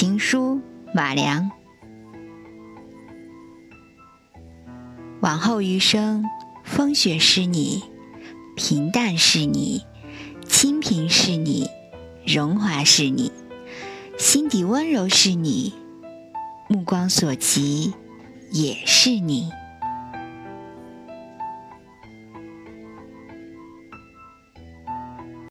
情书马良。往后余生风雪是你平淡是你清贫是你荣华是你心底温柔是你目光所及也是你。